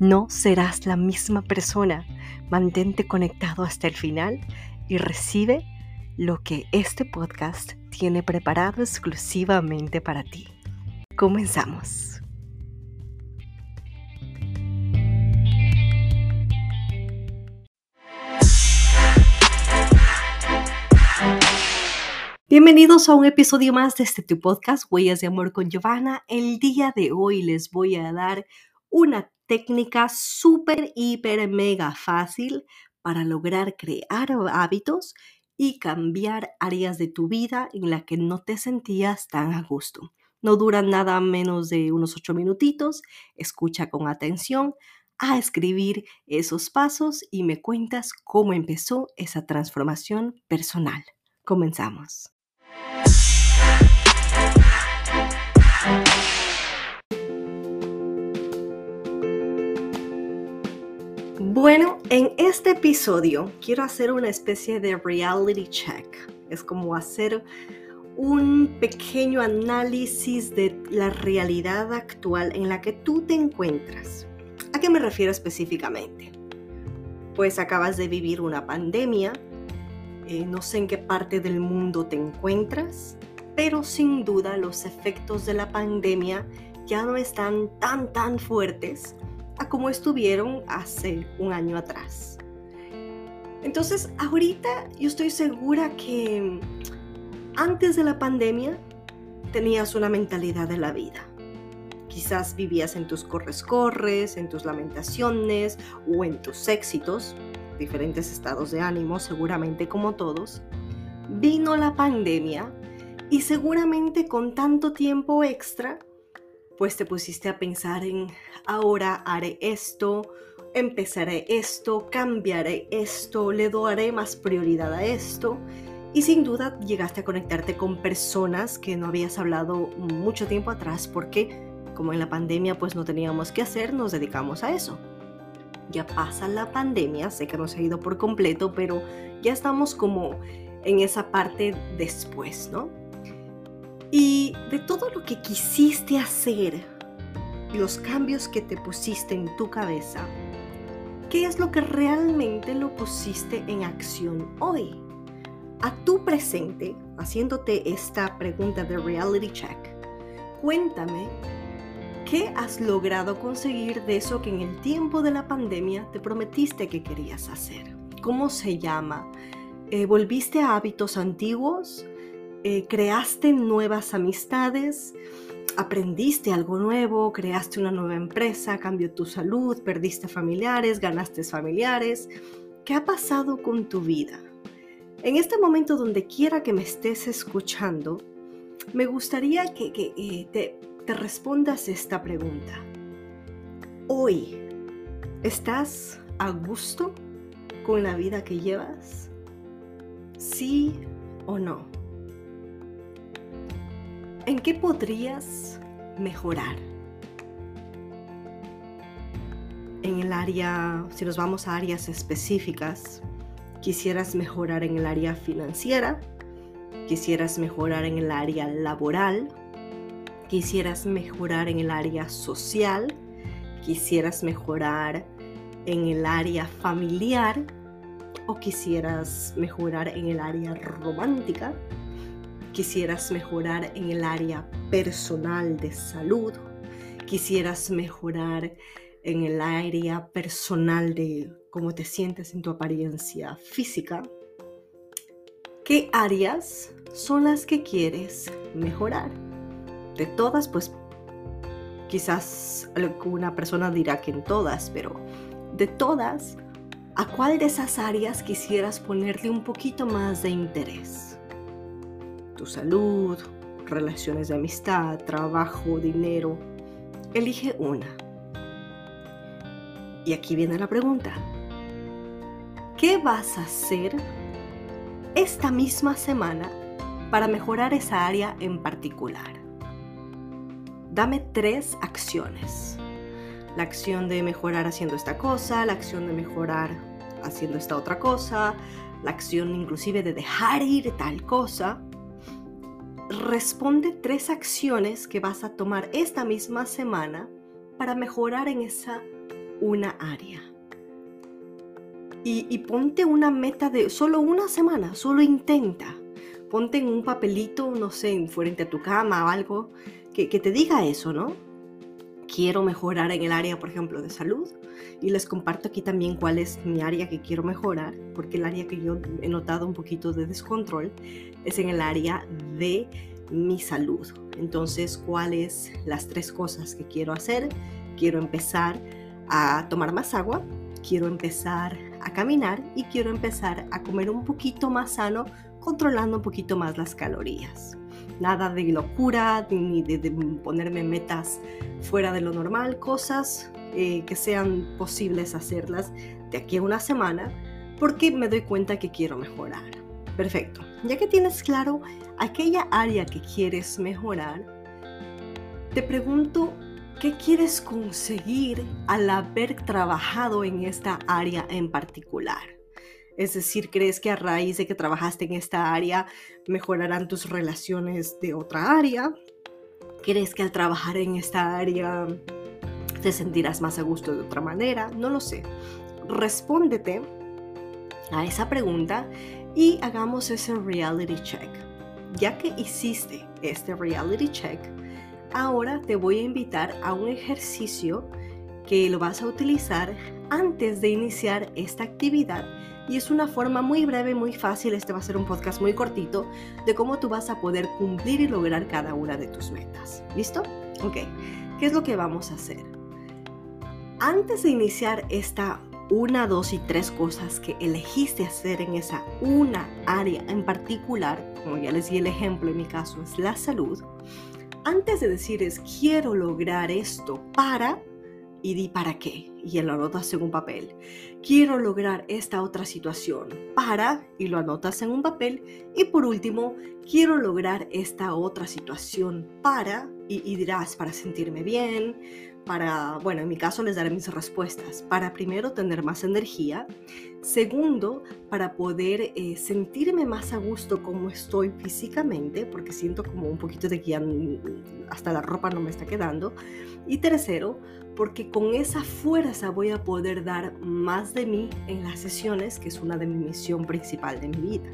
no serás la misma persona. Mantente conectado hasta el final y recibe lo que este podcast tiene preparado exclusivamente para ti. Comenzamos. Bienvenidos a un episodio más de este tu podcast, Huellas de Amor con Giovanna. El día de hoy les voy a dar una técnica súper, hiper, mega fácil para lograr crear hábitos y cambiar áreas de tu vida en la que no te sentías tan a gusto. No duran nada menos de unos ocho minutitos. Escucha con atención a escribir esos pasos y me cuentas cómo empezó esa transformación personal. Comenzamos. Bueno, en este episodio quiero hacer una especie de reality check. Es como hacer un pequeño análisis de la realidad actual en la que tú te encuentras. ¿A qué me refiero específicamente? Pues acabas de vivir una pandemia, eh, no sé en qué parte del mundo te encuentras, pero sin duda los efectos de la pandemia ya no están tan tan fuertes a como estuvieron hace un año atrás. Entonces, ahorita yo estoy segura que antes de la pandemia tenías una mentalidad de la vida. Quizás vivías en tus corres-corres, en tus lamentaciones o en tus éxitos, diferentes estados de ánimo, seguramente como todos. Vino la pandemia y seguramente con tanto tiempo extra pues te pusiste a pensar en ahora haré esto, empezaré esto, cambiaré esto, le daré más prioridad a esto. Y sin duda llegaste a conectarte con personas que no habías hablado mucho tiempo atrás porque como en la pandemia pues no teníamos que hacer, nos dedicamos a eso. Ya pasa la pandemia, sé que no se ha ido por completo, pero ya estamos como en esa parte después, ¿no? Y de todo lo que quisiste hacer, los cambios que te pusiste en tu cabeza, ¿qué es lo que realmente lo pusiste en acción hoy? A tu presente, haciéndote esta pregunta de reality check, cuéntame qué has logrado conseguir de eso que en el tiempo de la pandemia te prometiste que querías hacer. ¿Cómo se llama? Eh, ¿Volviste a hábitos antiguos? Eh, creaste nuevas amistades, aprendiste algo nuevo, creaste una nueva empresa, cambió tu salud, perdiste familiares, ganaste familiares. ¿Qué ha pasado con tu vida? En este momento, donde quiera que me estés escuchando, me gustaría que, eh, te, te respondas esta pregunta. Hoy, ¿estás a gusto con la vida que llevas? ¿Sí o no? ¿En qué podrías mejorar? En el área, si nos vamos a áreas específicas, quisieras mejorar en el área financiera, quisieras mejorar en el área laboral, quisieras mejorar en el área social, quisieras mejorar en el área familiar o quisieras mejorar en el área romántica quisieras mejorar en el área personal de salud, quisieras mejorar en el área personal de cómo te sientes en tu apariencia física, ¿qué áreas son las que quieres mejorar? De todas, pues quizás alguna persona dirá que en todas, pero de todas, ¿a cuál de esas áreas quisieras ponerle un poquito más de interés? Tu salud, relaciones de amistad, trabajo, dinero. Elige una. Y aquí viene la pregunta. ¿qué vas a hacer esta misma semana para mejorar esa área en particular? Dame tres acciones. La acción de mejorar haciendo esta cosa, la acción de mejorar haciendo esta otra cosa, la acción inclusive de dejar ir tal cosa. Responde tres acciones que vas a tomar esta misma semana para mejorar en esa una área. Y, ponte una meta de solo una semana, solo intenta. Ponte un papelito, no sé, frente a tu cama o algo que, que te diga eso, ¿no? Quiero mejorar en el área, por ejemplo, de salud. Y les comparto aquí también cuál es mi área que quiero mejorar, porque el área que yo he notado un poquito de descontrol es en el área de mi salud. Entonces, ¿cuáles las tres cosas que quiero hacer? Quiero empezar a tomar más agua, quiero empezar a caminar y quiero empezar a comer un poquito más sano, controlando un poquito más las calorías. Nada de locura ni de, ponerme metas fuera de lo normal, cosas eh, que sean posibles hacerlas de aquí a una semana porque me doy cuenta que quiero mejorar. Perfecto. Ya que tienes claro aquella área que quieres mejorar, te pregunto ¿Qué quieres conseguir al haber trabajado en esta área en particular? Es decir, ¿crees que a raíz de que trabajaste en esta área mejorarán tus relaciones de otra área? ¿Crees que al trabajar en esta área te sentirás más a gusto de otra manera? No lo sé. Respóndete a esa pregunta y hagamos ese reality check. Ya que hiciste este reality check, ahora te voy a invitar a un ejercicio que lo vas a utilizar antes de iniciar esta actividad y es una forma muy breve, muy fácil, este va a ser un podcast muy cortito, de cómo tú vas a poder cumplir y lograr cada una de tus metas. ¿Listo? Ok, ¿qué es lo que vamos a hacer? Antes de iniciar esta una, dos y tres cosas que elegiste hacer en esa una área en particular, como ya les di el ejemplo, en mi caso es la salud, antes de decir es quiero lograr esto para, y di para qué, y lo anotas en un papel. Quiero lograr esta otra situación para, y lo anotas en un papel. Y por último, quiero lograr esta otra situación para, y, y dirás, para sentirme bien, para, bueno, en mi caso les daré mis respuestas, para primero tener más energía, segundo, para poder eh, sentirme más a gusto como estoy físicamente, porque siento como un poquito de guía, hasta la ropa no me está quedando, y tercero, porque con esa fuerza voy a poder dar más de mí en las sesiones, que es una de mi misión principal de mi vida.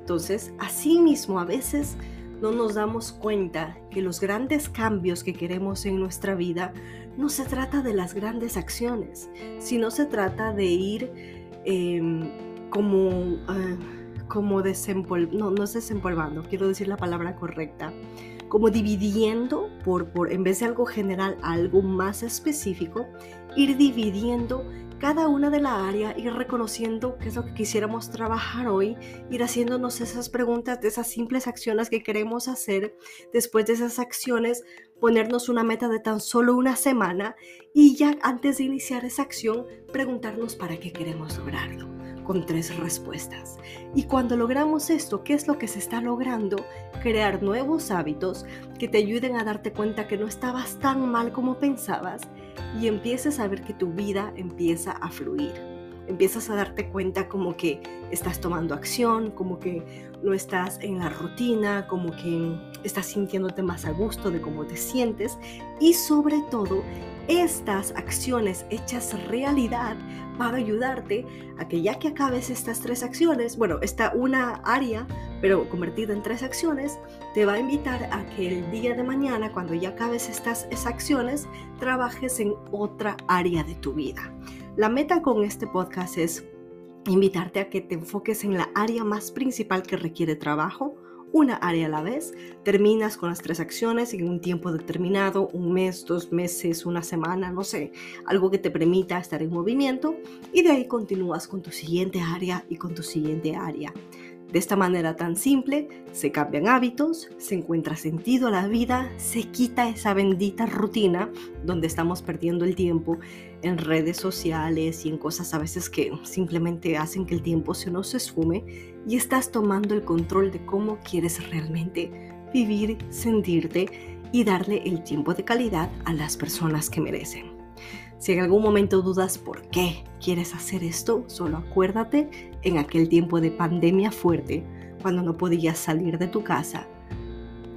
Entonces, así mismo a veces no nos damos cuenta que los grandes cambios que queremos en nuestra vida no se trata de las grandes acciones, sino se trata de ir em, como, ah, como no, no es desempolvando, quiero decir la palabra correcta, como dividiendo por, por, en vez de algo general, algo más específico, ir dividiendo cada una de la área, ir reconociendo qué es lo que quisiéramos trabajar hoy, ir haciéndonos esas preguntas de esas simples acciones que queremos hacer, después de esas acciones ponernos una meta de tan solo una semana y ya antes de iniciar esa acción preguntarnos para qué queremos lograrlo con tres respuestas. Y cuando logramos esto, ¿qué es lo que se está logrando? Crear nuevos hábitos que te ayuden a darte cuenta que no estabas tan mal como pensabas y empieces a ver que tu vida empieza a fluir. Empiezas a darte cuenta como que estás tomando acción, como que no estás en la rutina, como que estás sintiéndote más a gusto de cómo te sientes y sobre todo estas acciones hechas realidad para ayudarte a que ya que acabes estas tres acciones, bueno, esta una área, pero convertida en tres acciones, te va a invitar a que el día de mañana, cuando ya acabes estas acciones, trabajes en otra área de tu vida. La meta con este podcast es invitarte a que te enfoques en la área más principal que requiere trabajo, una área a la vez, terminas con las tres acciones en un tiempo determinado, un mes, dos meses, una semana, no sé, algo que te permita estar en movimiento y de ahí continúas con tu siguiente área y con tu siguiente área. De esta manera tan simple se cambian hábitos, se encuentra sentido a la vida, se quita esa bendita rutina donde estamos perdiendo el tiempo en redes sociales y en cosas a veces que simplemente hacen que el tiempo se nos esfume y estás tomando el control de cómo quieres realmente vivir, sentirte y darle el tiempo de calidad a las personas que merecen. Si en algún momento dudas por qué quieres hacer esto, solo acuérdate en aquel tiempo de pandemia fuerte, cuando no podías salir de tu casa,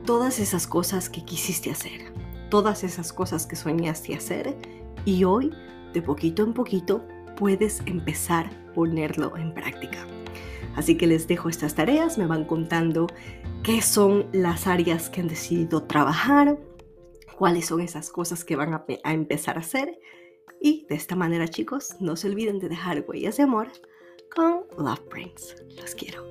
todas esas cosas que quisiste hacer, todas esas cosas que soñaste hacer y hoy, de poquito en poquito, puedes empezar a ponerlo en práctica. Así que les dejo estas tareas, me van contando qué son las áreas que han decidido trabajar, cuáles son esas cosas que van a, a empezar a hacer y de esta manera, chicos, no se olviden de dejar huellas de amor con Love Brains. Los quiero.